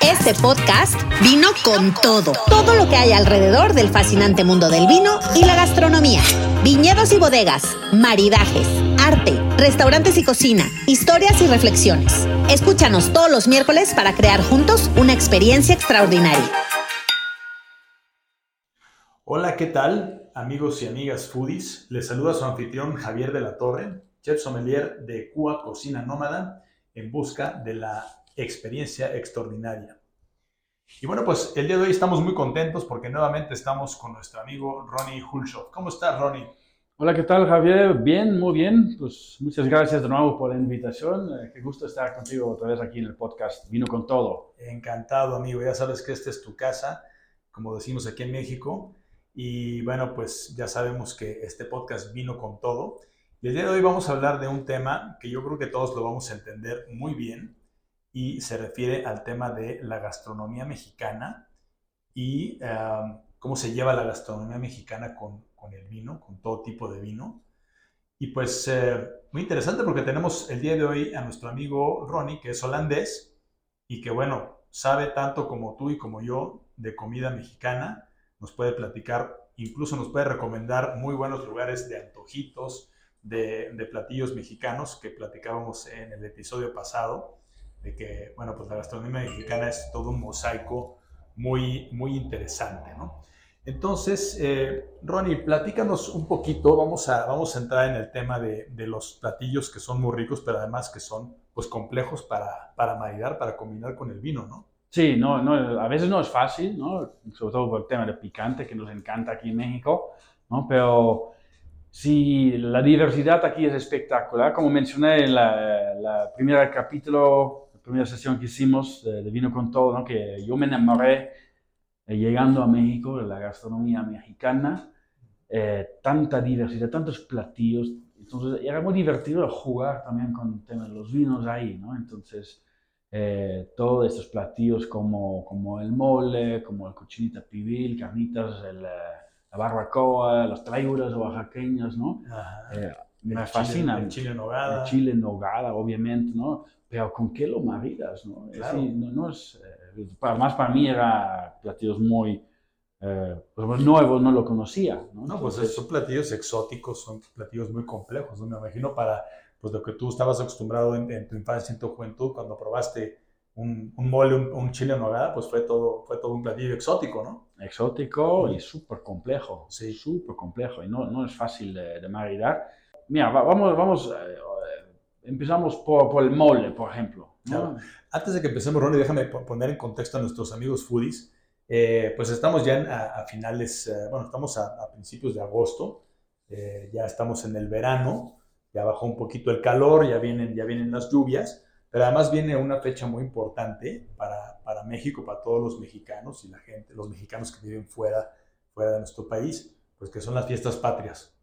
Este podcast vino con todo. Todo lo que hay alrededor del fascinante mundo del vino y la gastronomía. Viñedos y bodegas, maridajes, arte, restaurantes y cocina, historias y reflexiones. Escúchanos todos los miércoles para crear juntos una experiencia extraordinaria. Hola, ¿qué tal? Amigos y amigas foodies, les saluda su anfitrión Javier de la Torre, chef sommelier de Cuba Cocina Nómada, en busca de la experiencia extraordinaria. Y bueno, pues el día de hoy estamos muy contentos porque nuevamente estamos con nuestro amigo Ronnie Hulshoff. ¿Cómo estás, Ronnie? Hola, ¿qué tal, Javier? Bien, muy bien. Pues muchas gracias de nuevo por la invitación. Eh, qué gusto estar contigo otra vez aquí en el podcast Vino con Todo. Encantado, amigo. Ya sabes que esta es tu casa, como decimos aquí en México. Y bueno, pues ya sabemos que este podcast vino con todo. Y el día de hoy vamos a hablar de un tema que yo creo que todos lo vamos a entender muy bien y se refiere al tema de la gastronomía mexicana y cómo se lleva la gastronomía mexicana con, con, el vino, con todo tipo de vino. Y pues eh, muy interesante porque tenemos el día de hoy a nuestro amigo Ronnie, que es holandés y que bueno, sabe tanto como tú y como yo de comida mexicana, nos puede platicar, incluso nos puede recomendar muy buenos lugares de antojitos, de, de platillos mexicanos que platicábamos en el episodio pasado de que, bueno, pues la gastronomía mexicana es todo un mosaico muy, muy interesante, ¿no? Entonces, eh, Ronnie, platícanos un poquito, vamos a, vamos a entrar en el tema de, de, los platillos que son muy ricos, pero además que son pues complejos para, para maridar, para combinar con el vino, ¿no? Sí, no, no, a veces no es fácil, ¿no? sobre todo por el tema de picante que nos encanta aquí en México, ¿no? pero sí, la diversidad aquí es espectacular. Como mencioné en la, la primera capítulo, primera sesión que hicimos de, Vino con Todo, ¿no? que yo me enamoré eh, llegando a México, de la gastronomía mexicana, eh, tanta diversidad, tantos platillos. Entonces era muy divertido jugar también con el tema de los vinos ahí, ¿no? Entonces, eh, todos estos platillos como, como el mole, como el cochinita pibil, carnitas, el, la barbacoa, las traiuras oaxaqueñas, ¿no? Me fascina. El chile en nogada. El chile en nogada, obviamente, ¿no? pero ¿con qué lo maridas? ¿no? no, es, eh, más para mí era platillos muy eh, pues nuevos, no lo conocía. No, no pues son platillos exóticos, son platillos muy complejos. ¿no? Me imagino para pues, lo que tú estabas acostumbrado en, tu infancia, en tu juventud, cuando probaste un, un mole, un, chile en nogada, pues fue todo, fue todo un platillo exótico, ¿no? Exótico y súper complejo, sí. súper complejo y no, no es fácil de, de maridar. Mira, vamos, vamos eh, empezamos por, el mole, por ejemplo. Antes de que empecemos, Ronnie, déjame poner en contexto a nuestros amigos foodies. Eh, pues estamos ya a, finales, eh, bueno, estamos a, principios de agosto, eh, ya estamos en el verano, ya bajó un poquito el calor, ya vienen, ya vienen las lluvias, pero además viene una fecha muy importante para, para México, para todos los mexicanos y la gente, los mexicanos que viven fuera, fuera de nuestro país, pues que son las fiestas patrias.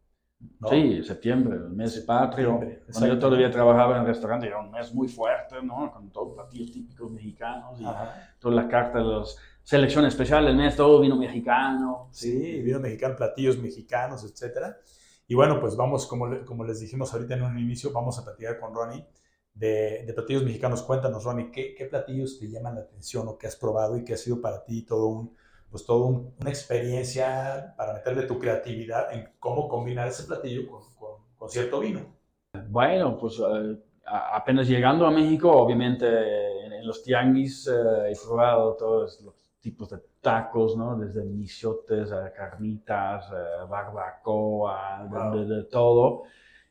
Sí, septiembre, el mes patrio. Cuando yo todavía trabajaba en el restaurante, era un mes muy fuerte, ¿no? Con todos los platillos típicos mexicanos y toda la carta de los selección especial del mes, todo vino mexicano. Sí, vino mexicano, platillos mexicanos, etcétera. Y bueno, pues vamos, como, como les dijimos ahorita en un inicio, vamos a platicar con Ronnie de, de platillos mexicanos. Cuéntanos, Ronnie, ¿qué, ¿qué, platillos te llaman la atención o qué has probado y qué ha sido para ti todo un, pues toda una experiencia para meterle tu creatividad en cómo combinar ese platillo con, con, cierto vino. Bueno, pues eh, apenas llegando a México, obviamente en, los tianguis eh, he probado todos los tipos de tacos, ¿no? Desde michotes, a carnitas, eh, barbacoa, de, todo.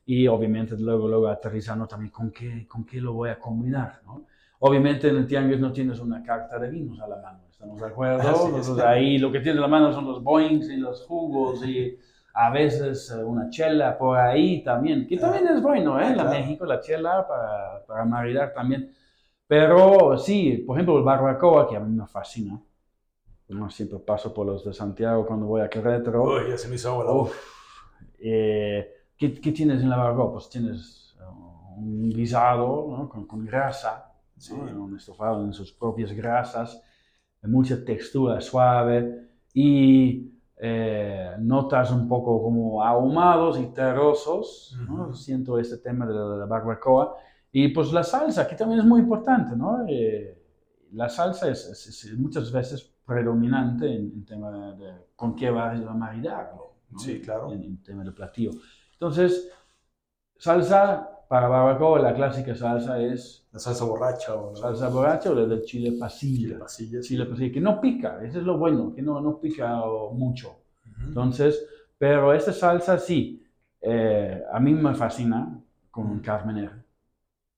Y obviamente luego, luego aterrizando también con qué, con qué lo voy a combinar, ¿no? Obviamente en el tianguis no tienes una carta de vinos a la mano, ¿estamos de acuerdo? ahí lo que tienes a la mano son los boings y los jugos y a veces eh, una chela por ahí también, que también es bueno, ¿eh? La México, la chela para, para maridar también. Pero sí, por ejemplo, el barbacoa, que a mí me fascina. No, siempre paso por los de Santiago cuando voy a Querétaro. Uy, ya se me hizo agua eh, ¿qué, ¿qué, tienes en la barbacoa? Pues tienes uh, un guisado ¿no? con, con grasa, sí. un estofado en sus propias grasas, mucha textura suave y eh, notas un poco como ahumados y terrosos, siento este tema de la, barbacoa. Y pues la salsa, que también es muy importante, ¿no? Eh, la salsa es, muchas veces predominante en, en tema de con qué va a maridarlo. Sí, claro. En, en tema de platillo. Entonces, salsa para barbacoa, la clásica salsa es... La salsa borracha o... Salsa borracha o la del chile pasilla. Chile pasilla. Chile pasilla, que no pica, eso es lo bueno, que no, no pica mucho. Entonces, pero esta salsa sí, eh, a mí me fascina con un carmener.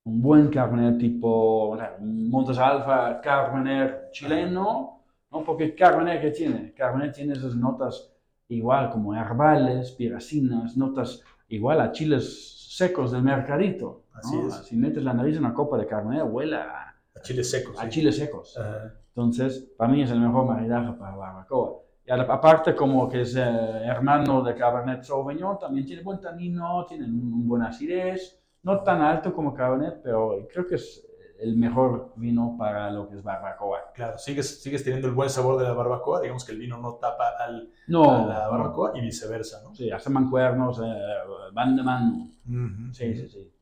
Un buen carmener tipo, Montes Alfa carmener chileno, ¿no? Porque el carmener que tiene, carmener tiene esas notas igual como herbales, piracinas, notas igual a chiles secos del mercadito. Así es. Si metes la nariz en una copa de carne, huele a, a chiles secos. A sí. chiles secos. Ajá. Entonces, para mí es el mejor maridaje para barbacoa. Y aparte, como que es eh, hermano de Cabernet Sauvignon, también tiene buen tanino, tiene un, un buen acidez, no tan alto como Cabernet, pero creo que es el mejor vino para lo que es barbacoa. Claro, sigues, sigues teniendo el buen sabor de la barbacoa, digamos que el vino no tapa al, No, a la barbacoa y viceversa, ¿no? Sí, hace mancuernos, eh, van de mano. Sí, sí, sí.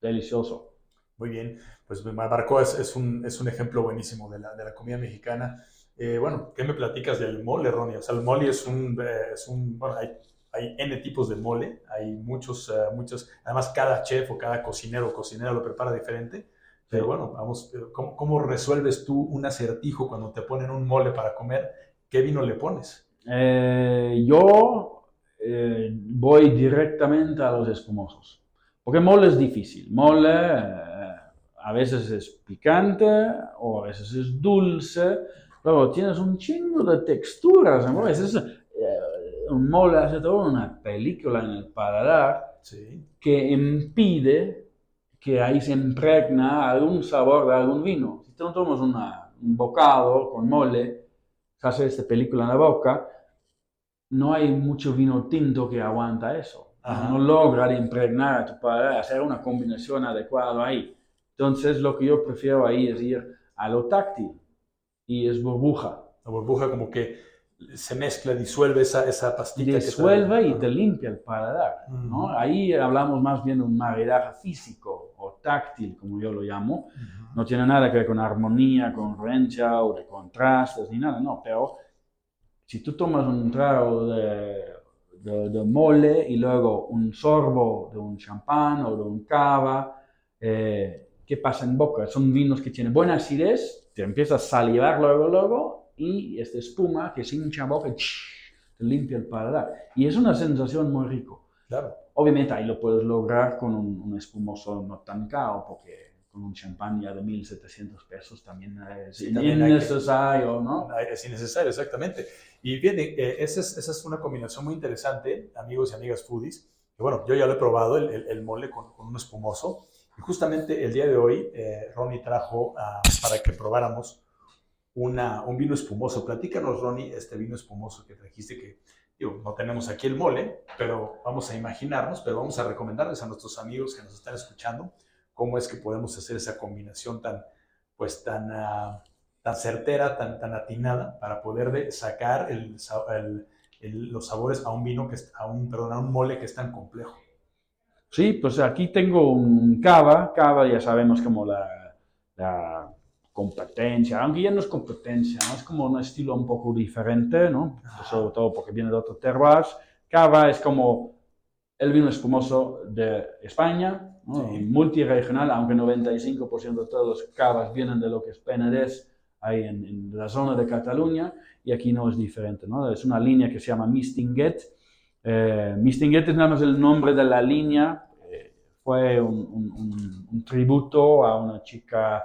Delicioso. Muy bien, pues barbacoa es, es, un, es un ejemplo buenísimo de la, de la comida mexicana. Eh, bueno, ¿qué me platicas del mole, Ronnie? O sea, el mole es un, eh, es un bueno, hay, hay N tipos de mole, hay muchos, eh, muchos, además cada chef o cada cocinero o cocinera lo prepara diferente. Pero bueno, vamos, ¿cómo, ¿cómo resuelves tú un acertijo cuando te ponen un mole para comer? ¿Qué vino le pones? Eh, yo eh, voy directamente a los espumosos. Porque mole es difícil. Mole eh, a veces es picante o a veces es dulce. Luego tienes un chingo de texturas. ¿no? A veces un mole hace toda una película en el paladar Sí. que impide que ahí se impregna algún sabor de algún vino. Si tú tomas una- un bocado con mole, se hace esta película en la boca, no hay mucho vino tinto que aguanta eso. Ajá. No logra impregnar a tu paladar, hacer una combinación adecuada ahí. Entonces lo que yo prefiero ahí es ir a lo táctil y es burbuja. La burbuja como que se mezcla, disuelve esa, esa pastita. que disuelve trae. y te limpia el paladar. ¿no? Ahí hablamos más bien de un maridaje físico o táctil, como yo lo llamo. No tiene nada que ver con armonía, con rencha o de contrastes ni nada, no. Pero si tú tomas un trago de, de- de mole y luego un sorbo de un champán o de un cava, eh, ¿qué pasa en boca? Son vinos que tienen buena acidez, te empiezas a salivar luego, luego, y esta espuma que se hincha en boca te limpia el paladar. Y es una sensación muy rico. Claro. Obviamente ahí lo puedes lograr con un, un espumoso no tan caro, porque con un champán ya de 1.700 pesos también es Sí, hay que- innecesario, ¿no? Es innecesario, exactamente. Y fíjate, eh, esa, es, esa es una combinación muy interesante, amigos y amigas foodies. Bueno, yo ya lo he probado, el, el- el mole con, con un espumoso. Y justamente el día de hoy, eh, Ronnie trajo ah, para que probáramos un vino espumoso. Platícanos, Ronnie, este vino espumoso que trajiste, que no tenemos aquí el mole, pero vamos a imaginarnos, pero vamos a recomendarles a nuestros amigos que nos están escuchando cómo es que podemos hacer esa combinación tan, pues tan... ah, tan certera, tan, tan atinada para poder de- sacar los sabores a un vino que a un, perdón, un mole que es tan complejo. Sí, pues aquí tengo un cava. Cava ya sabemos como la competencia, aunque ya no es competencia, ¿no? es como un estilo un poco diferente, ¿no? Ajá. sobre todo porque viene de otro terroir. Cava es como el vino espumoso de España, ¿no? Sí. multiregional, aunque 95% de todos los cavas vienen de lo que es Penedès, ahí en, en la zona de Cataluña, y aquí no es diferente, ¿no? Es una línea que se llama Mistinguet. Eh, Mistinguet es nada más el nombre de la línea, eh, fue un, un- un- un tributo a una chica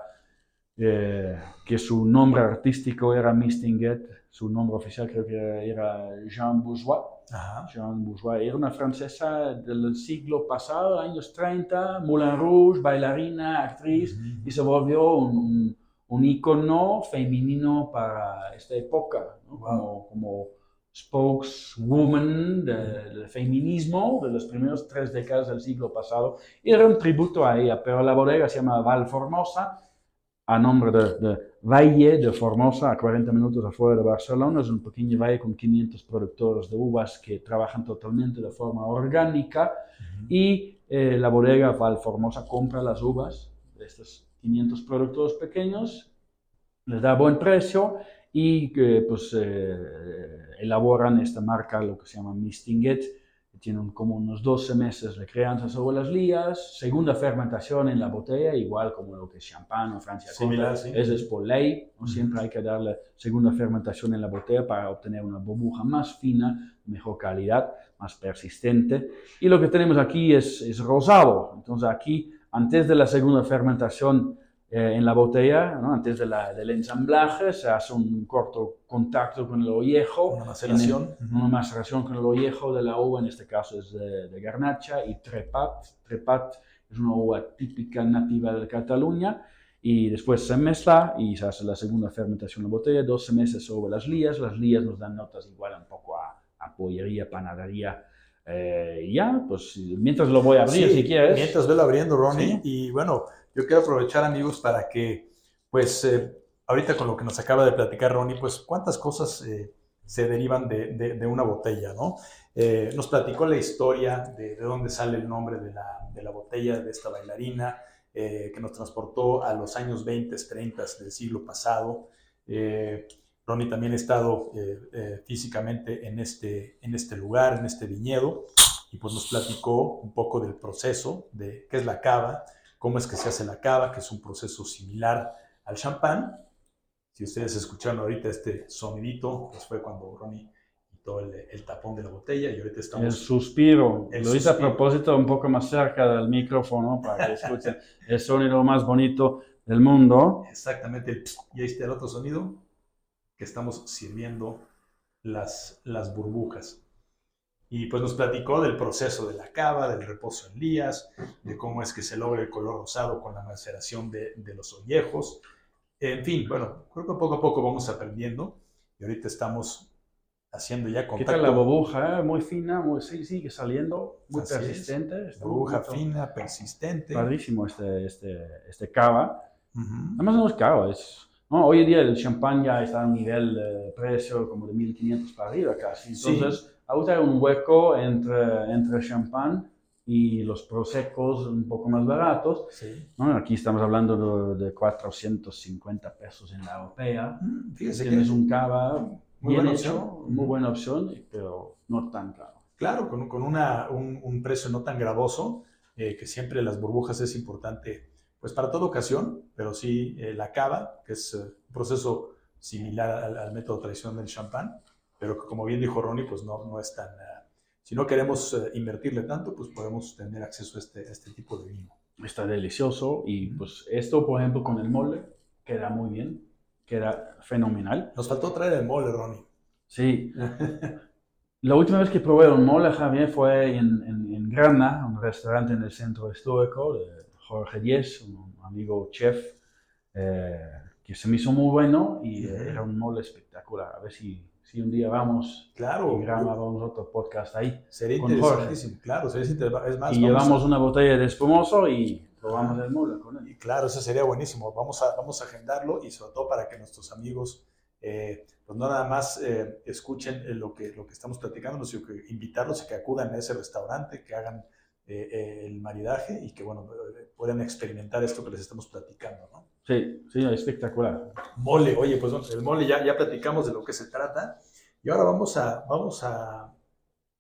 eh, que su nombre artístico era Mistinguet, su nombre oficial creo que era Jean Bourgeois. Ajá. Jean Bourgeois era una francesa del siglo pasado, años 30, Moulin Rouge, bailarina, actriz, y se volvió un, un, ícono femenino para esta época, ¿no? como, como spokeswoman de- del feminismo de las primeras tres décadas del siglo pasado. Era un tributo a ella, pero la bodega se llama Val Formosa, a nombre de, de Valle de Formosa, a 40 minutos afuera de Barcelona. Es un pequeño valle con 500 productores de uvas que trabajan totalmente de forma orgánica y eh, la bodega Val Formosa compra las uvas de estos 500 productores pequeños les da buen precio y que pues eh, elaboran esta marca, lo que se llama Mistinget, que tienen como unos 12 meses de crianza sobre las lías, segunda fermentación en la botella, igual como lo que es champán o Francia Similar, sí. Eso es por ley, ¿no? siempre hay que darle segunda fermentación en la botella para obtener una burbuja más fina, mejor calidad, más persistente. Y lo que tenemos aquí es, es rosado, entonces aquí antes de la segunda fermentación eh, en la botella, ¿no? antes de la, del ensamblaje, se hace un corto contacto con el ollejo. Una maceración. El- Una maceración con el ollejo de la uva, en este caso es de, de Garnacha y Trepat. Trepat es una uva típica nativa de Cataluña. Y después se mezcla y se hace la segunda fermentación en la botella, 12 meses sobre las lías. Las lías nos dan notas igual un poco a, a pollería, panadería. Eh, ya, pues mientras lo voy a abrir Sí, si quieres. Mientras velo abriendo, Ronnie. Sí. Y bueno, yo quiero aprovechar, amigos, para que, pues, eh, ahorita con lo que nos acaba de platicar Ronnie, pues, cuántas cosas eh, se derivan de, de- de una botella, ¿no? Eh, nos platicó la historia de, de dónde sale el nombre de la, de la botella de esta bailarina, que nos transportó a los años 20, 30 del siglo pasado. Eh, Ronnie también ha estado eh, eh, físicamente en este, en este lugar, en este viñedo, y pues nos platicó un poco del proceso, de qué es la cava, cómo es que se hace la cava, que es un proceso similar al champán. Si ustedes escucharon ahorita este sonidito, pues fue cuando Ronnie quitó el, el tapón de la botella y ahorita El estamos... suspiro. El Lo hice a propósito un poco más cerca del micrófono para que escuchen el sonido más bonito del mundo. Exactamente, el- y ahí está el otro sonido, que estamos sirviendo las, las burbujas. Y pues nos platicó del proceso de la cava, del reposo en lías, de cómo es que se logra el color rosado con la maceración de, de los ollejos. En fin, bueno, creo que poco a poco vamos aprendiendo y ahorita estamos haciendo ya ¿Qué contacto. tal la burbuja? eh? Muy fina, muy, sí, sigue saliendo, muy Así persistente. burbuja fina, persistente. Padrísimo este, este, este cava. Ujú. Además no es caro, es... No, hoy en día el champán ya está a un nivel de precio como de 1500 para arriba casi. Sí. Entonces, ahorita hay un hueco entre, entre champán y los prosecos un poco más baratos. Sí. ¿no? Aquí estamos hablando de, de 450 pesos en la europea. Mm, Fíjese que Tienes un cava Muy bien buena hecho, opción. muy buena opción, pero no tan caro. Claro, con, con una- un, un precio no tan gravoso, eh, que siempre las burbujas es importante, pues para toda ocasión, pero sí eh, la cava, que es eh, un proceso similar al, al método tradicional del champán, pero que como bien dijo Ronnie, pues no, no es tan... eh, si no queremos invertirle tanto, pues podemos tener acceso a este, a este tipo de vino. Está delicioso y pues esto, por ejemplo, con el mole queda muy bien, queda fenomenal. Nos faltó traer el mole, Ronnie. Sí, la última vez que probé un mole, Javier, fue en, en, en Grana, un restaurante en el centro histórico de Jorge Díez, un amigo chef, eh, que se me hizo muy bueno y era un mole espectacular. A ver si, si un día vamos Claro, y grabamos otro podcast ahí. sería con interesantísimo. Claro, sería interesante. Es más, y a- llevamos una botella de espumoso y probamos el mole con él. Y claro, eso sería buenísimo. Vamos a, vamos a agendarlo y sobre todo para que nuestros amigos eh, pues no nada más eh, escuchen lo que, lo que estamos platicando, sino que invitarlos a que acudan a ese restaurante, que hagan eh, eh, el maridaje y que bueno, puedan experimentar esto que les estamos platicando. ¿no? Sí, sí, espectacular. Mole, oye, pues bueno, el mole ya, ya platicamos de lo que se trata y ahora vamos a, vamos a,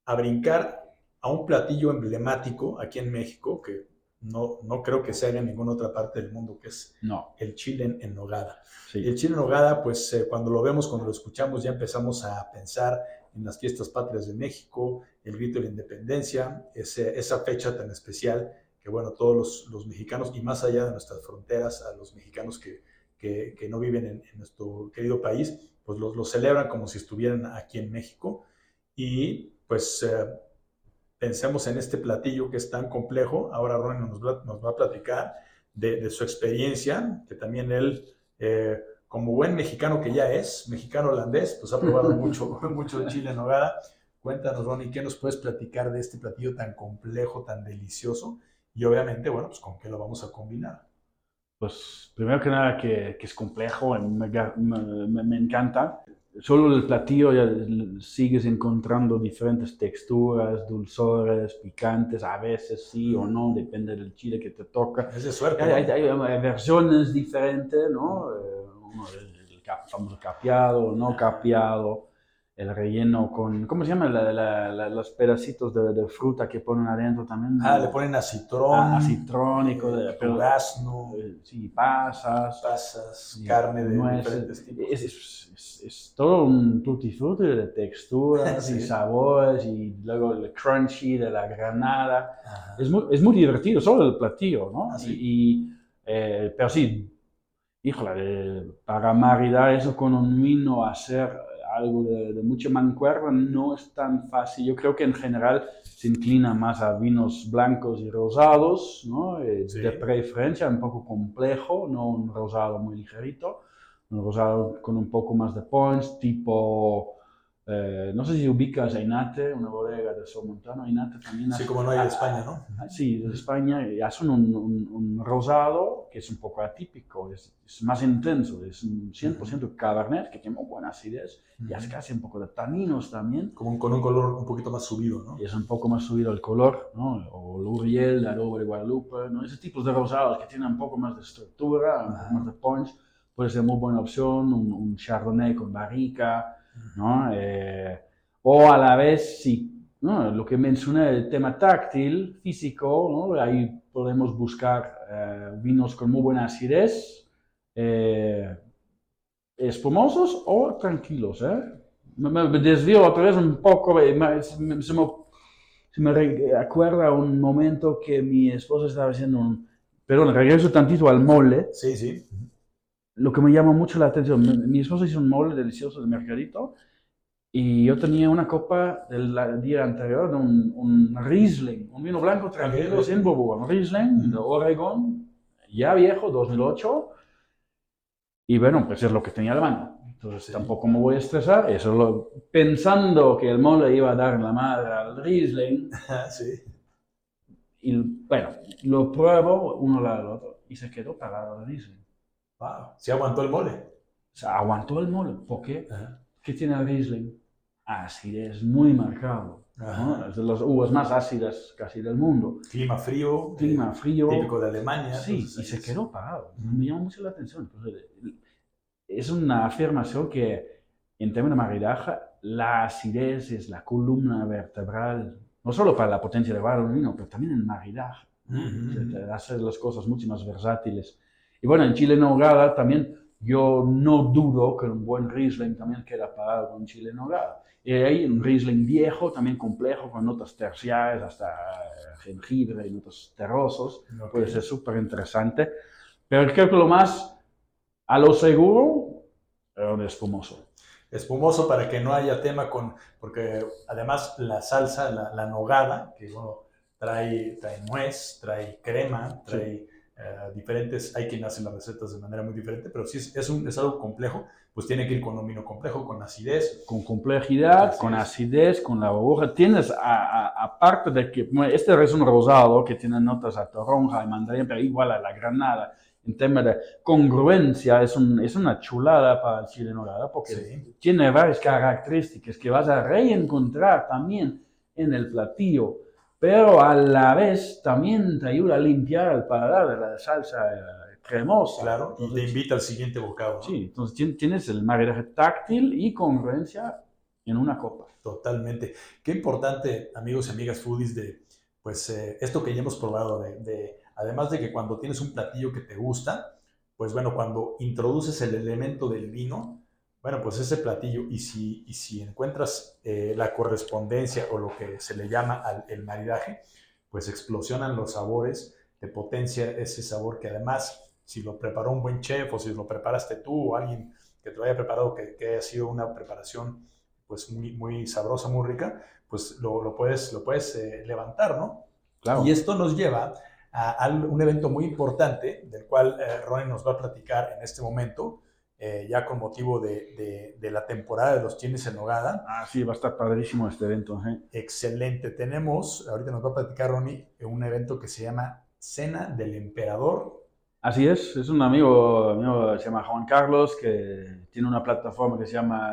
a brincar a un platillo emblemático aquí en México que no, no creo que se haga en ninguna otra parte del mundo, que es No, el chile en, en nogada. sí. El chile en nogada, pues eh, cuando lo vemos, cuando lo escuchamos, ya empezamos a pensar en las fiestas patrias de México, el grito de la independencia, ese- esa fecha tan especial que, bueno, todos los, los mexicanos y más allá de nuestras fronteras, a los mexicanos que, que- que no viven en, en nuestro querido país, pues los, los celebran como si estuvieran aquí en México. Y pues eh, pensemos en este platillo que es tan complejo. Ahora Ronnie nos nos va a platicar de, de su experiencia, que también él, eh, como buen mexicano que ya es, mexicano holandés, pues ha probado mucho, mucho de chile en nogada. Cuéntanos, Ronnie, ¿qué nos puedes platicar de este platillo tan complejo, tan delicioso? Y obviamente, bueno, pues con qué lo vamos a combinar. Pues primero que nada que, que es complejo, me, me- me- encanta. Solo el platillo ya sigues encontrando diferentes texturas, dulzores, picantes, a veces sí o no, depende del chile que te toca. Es de suerte. Hay, ¿no? hay- hay versiones diferentes, ¿no? Eh, uno de famoso capeado, no capeado, el relleno con, ¿cómo se llama? los pedacitos de, fruta que ponen adentro también. Ah, le ponen acitrón. Ah, acitrónico, de, eh, durazno. Eh, sí, pasas. Pasas, carne de diferentes tipos. Es, es, todo un tutti frutti de texturas y sabores y luego el crunchy de la granada. Es muy, es muy, divertido, solo el platillo, ¿no? Ah, y, eh, pero sí, híjole, para maridar eso con un vino, hacer algo de, mucha mancuerna no es tan fácil. Yo creo que en general se inclina más a vinos blancos y rosados, ¿no? Eh, de preferencia un poco complejo, no un rosado muy ligerito, un rosado con un poco más de punch, tipo eh, no sé si ubicas a Inate, una bodega de Somontano. Inate también Sí, como no hay de España, ¿no? Ah, sí, de España. Hacen un, un, rosado que es un poco atípico, es, más intenso, es un 100% cabernet que tiene muy buena acidez y hace casi un poco de taninos también. Como con un color un poquito más subido, ¿no? Y es un poco más subido el color, ¿no? O L'Uriel, la de Guadalupe, ¿no? Ese tipo de rosados que tienen un poco más de estructura, un poco más de punch, puede ser muy buena opción. Un, un Chardonnay con barrica ¿no? Eh, o a la vez, si lo que mencioné, el tema táctil, físico, ahí podemos buscar eh, vinos con muy buena acidez, eh, espumosos o tranquilos. Me, desvío otra vez un poco, se me, se me acuerda un momento que mi esposa estaba haciendo un... Perdón, regreso tantito al mole. Sí, sí lo que me llama mucho la atención, mi, esposo hizo un mole delicioso de mercadito y yo tenía una copa del día anterior de un, Riesling, un vino blanco tranquilo, sin bobo, un Riesling de Oregon, ya viejo, 2008. Y bueno, pues es lo que tenía la mano. Entonces tampoco me voy a estresar. Eso lo, pensando que el mole iba a dar la madre al Riesling. sí. Y bueno, lo pruebo uno al lado del otro y se quedó parado el Riesling. Wow. ¿Se aguantó el mole? O sea, aguantó el mole. ¿Por qué? ¿Qué tiene el Riesling? Acidez muy marcado. Es de las uvas más ácidas casi del mundo. Clima frío. Clima frío. Típico de Alemania. Sí, y se quedó parado. Me llama mucho la atención. es una afirmación que en términos de maridaje, la acidez es la columna vertebral, no solo para la potencia de un vino, pero también en maridaje. Hace las cosas mucho más versátiles. Y bueno, en Chile Nogada también yo no dudo que un buen Riesling también queda parado con Chile Nogada. Y hay un Riesling viejo, también complejo, con notas terciarias, hasta eh, jengibre y notas terrosos. Puede ser súper interesante. Pero creo que lo más a lo seguro es un espumoso. Espumoso para que no haya tema con, porque además la salsa, la, nogada, que bueno, trae, trae nuez, trae crema, trae... Eh, diferentes, hay quien hace las recetas de manera muy diferente, pero si es, un, es algo complejo, pues tiene que ir con un vino complejo, con acidez. Con complejidad, con acidez, con la burbuja. Tienes, aparte de que este es un rosado que tiene notas a toronja y mandarín, pero igual a la granada, en tema de congruencia, es, un, es una chulada para el chile ¿verdad? porque tiene varias características que vas a reencontrar también en el platillo pero a la vez también te ayuda a limpiar el paladar de la salsa eh, cremosa. Claro, y te invita al siguiente bocado. Sí, entonces tienes el maridaje táctil y congruencia en una copa. Totalmente. Qué importante, amigos y amigas foodies, de pues eh, esto que ya hemos probado, de, de, además de que cuando tienes un platillo que te gusta, pues bueno, cuando introduces el elemento del vino, bueno, pues ese platillo, y si, y si encuentras eh, la correspondencia o lo que se le llama el maridaje, pues explosionan los sabores, te potencia ese sabor que además, si lo preparó un buen chef o si lo preparaste tú o alguien que te lo haya preparado, que, haya sido una preparación pues muy, muy sabrosa, muy rica, pues lo, puedes, lo puedes eh, levantar, ¿no? Claro. Y esto nos lleva a, un evento muy importante, del cual eh, Ronnie nos va a platicar en este momento, eh, ya con motivo de, de, la temporada de los chiles en nogada. Ah, sí, va a estar padrísimo este evento. ¿eh? Excelente. Tenemos, ahorita nos va a platicar Ronnie, un evento que se llama Cena del Emperador Así es, es un amigo mío, se llama Juan Carlos, que tiene una plataforma que se llama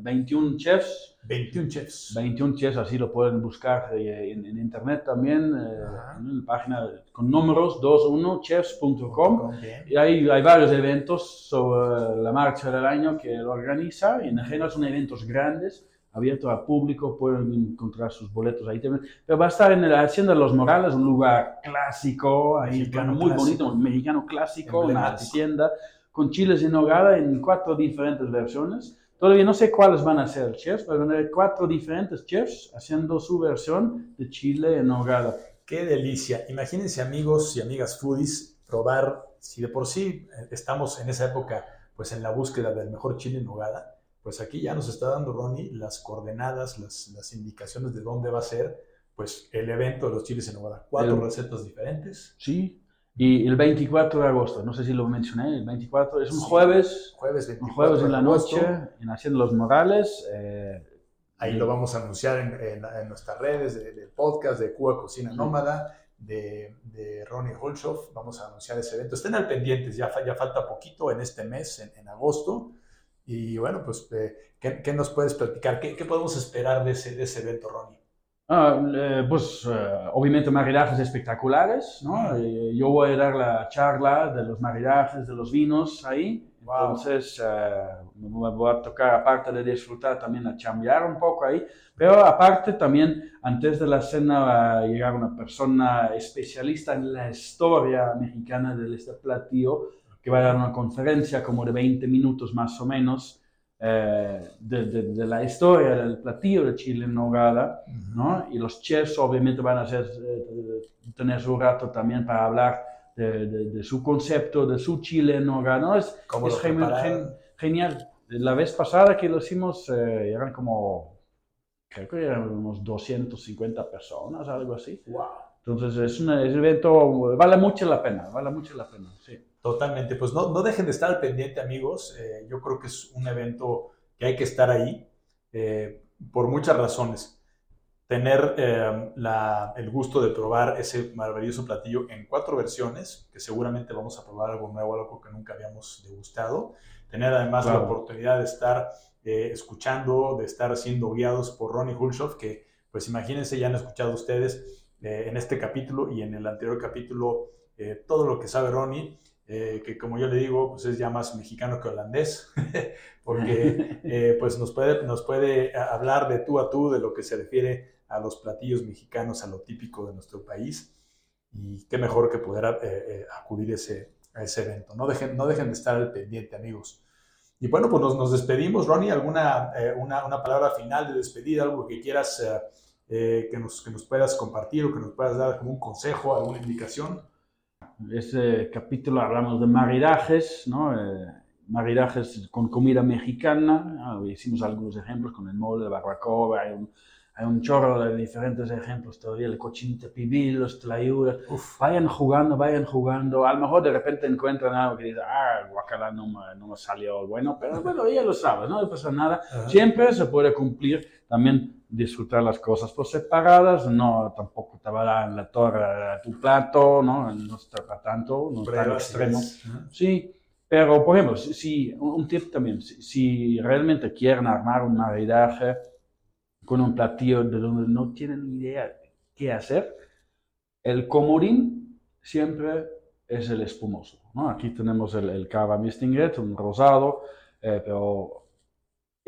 21 Chefs. 21 Chefs. 21 Chefs, así lo pueden buscar eh, en, en internet también, eh, en la página con números 21chefs.com. Y hay, hay varios eventos sobre la marcha del año que lo organiza, y en general son eventos grandes abierto al público, pueden encontrar sus boletos ahí también. Pero va a estar en el Hacienda de los Morales, un lugar clásico, ahí, muy bonito, mexicano clásico, una hacienda, con chiles en nogada en cuatro diferentes versiones. Todavía no sé cuáles van a ser chefs, pero van a haber cuatro diferentes chefs haciendo su versión de chile en nogada. Qué delicia. Imagínense amigos y amigas foodies probar, si de por sí eh, estamos en esa época, pues en la búsqueda del mejor chile en nogada, pues aquí ya nos está dando Ronnie las coordenadas, las, indicaciones de dónde va a ser pues el evento de los chiles en nogada. Cuatro recetas diferentes. Sí, y el 24 de agosto, no sé si lo mencioné, el 24 es un jueves, jueves, 24 un jueves en la noche en Haciendo los Morales. Eh, Ahí lo vamos a anunciar en, nuestras redes del podcast de Cuba Cocina Nómada, de, de Ronnie Holshoff. Vamos a anunciar ese evento. Estén al pendientes, ya, ya falta poquito en este mes, en agosto. Y bueno, pues, eh, ¿qué, nos puedes platicar? ¿Qué, podemos esperar de ese, de ese evento, Ronnie? Ah, eh, pues eh, obviamente maridajes espectaculares, ¿no? yo voy a dar la charla de los maridajes, de los vinos ahí. Entonces, me voy a tocar, aparte de disfrutar, también a chambear un poco ahí. Pero aparte también, antes de la cena va a llegar una persona especialista en la historia mexicana de este platillo que va a dar una conferencia como de 20 minutos más o menos eh, de, la historia del platillo de chile en nogada, ¿no? Y los chefs obviamente van a hacer, eh, tener su rato también para hablar de, su concepto, de su chile en nogada, ¿no? Es, genial. La vez pasada que lo hicimos eh, eran como, creo que eran unos 250 personas, algo así. Wow. Entonces es, un evento, vale mucho la pena, vale mucho la pena, sí. Totalmente, pues no, no dejen de estar al pendiente amigos, eh, yo creo que es un evento que hay que estar ahí eh, por muchas razones. Tener eh, la, el gusto de probar ese maravilloso platillo en cuatro versiones, que seguramente vamos a probar algo nuevo, algo que nunca habíamos degustado. Tener además la oportunidad de estar escuchando, de estar siendo guiados por Ronnie Hulshoff, que pues imagínense, ya han escuchado ustedes en este capítulo y en el anterior capítulo todo lo que sabe Ronnie. Eh, que como yo le digo, pues es ya más mexicano que holandés, porque eh, pues nos puede, nos puede hablar de tú a tú de lo que se refiere a los platillos mexicanos, a lo típico de nuestro país, y qué mejor que poder eh, acudir ese, a ese evento. No dejen, no dejen de estar al pendiente, amigos. Y bueno, pues nos, nos despedimos. Ronnie, ¿alguna una, una, palabra final de despedida, algo que quieras que, nos, que nos puedas compartir o que nos puedas dar como un consejo, alguna indicación? Ese capítulo hablamos de maridajes, ¿no? Eh, maridajes con comida mexicana. hicimos algunos ejemplos con el mole de barbacoa. Hay un, hay un chorro de diferentes ejemplos todavía. El cochinita pibil, los tlayudas. Vayan jugando, vayan jugando. A lo mejor de repente encuentran algo que dice, ah, el guacala no me, no me salió bueno. Pero bueno, ya lo sabes, no pasa nada. Siempre se puede cumplir también disfrutar las cosas por separadas, no tampoco te va a dar en la torre a tu plato, ¿no? No está para tanto, no está al extremo. Sí, pero por ejemplo, si, un tip también, si, realmente quieren armar un maridaje con un platillo de donde no tienen idea qué hacer, el comodín siempre es el espumoso. ¿no? Aquí tenemos el, el cava mistinguet, un rosado, eh, pero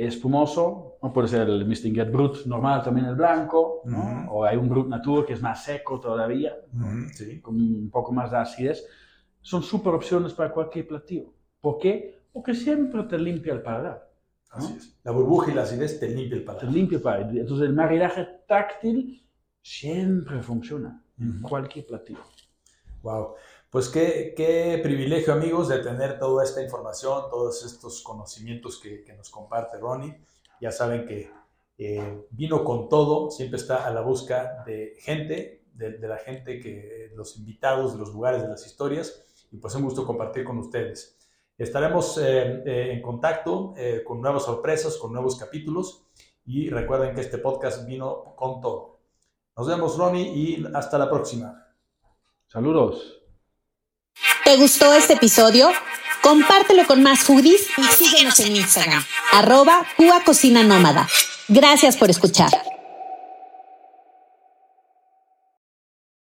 espumoso, ¿no? puede ser el Mistinguet Brut normal, también el blanco, ¿no? o hay un Brut Natur que es más seco todavía, sí. con un poco más de acidez. Son súper opciones para cualquier platillo. ¿Por qué? Porque siempre te limpia el paladar. Así es. La burbuja y la acidez te limpia el paladar. Te limpia el paladar. Entonces el maridaje táctil siempre funciona en cualquier platillo. Wow. Pues qué, privilegio amigos de tener toda esta información, todos estos conocimientos que, nos comparte Ronnie. Ya saben que eh, vino con todo, siempre está a la busca de gente, de, la gente que, los invitados, de los lugares, de las historias, y pues un gusto compartir con ustedes. Estaremos eh, eh, en contacto con nuevas sorpresas, con nuevos capítulos, y recuerden que este podcast vino con todo. Nos vemos Ronnie y hasta la próxima. Saludos. ¿Te gustó este episodio? Compártelo con más foodies y síguenos en Instagram, arroba Cuba Cocina Nómada. Gracias por escuchar.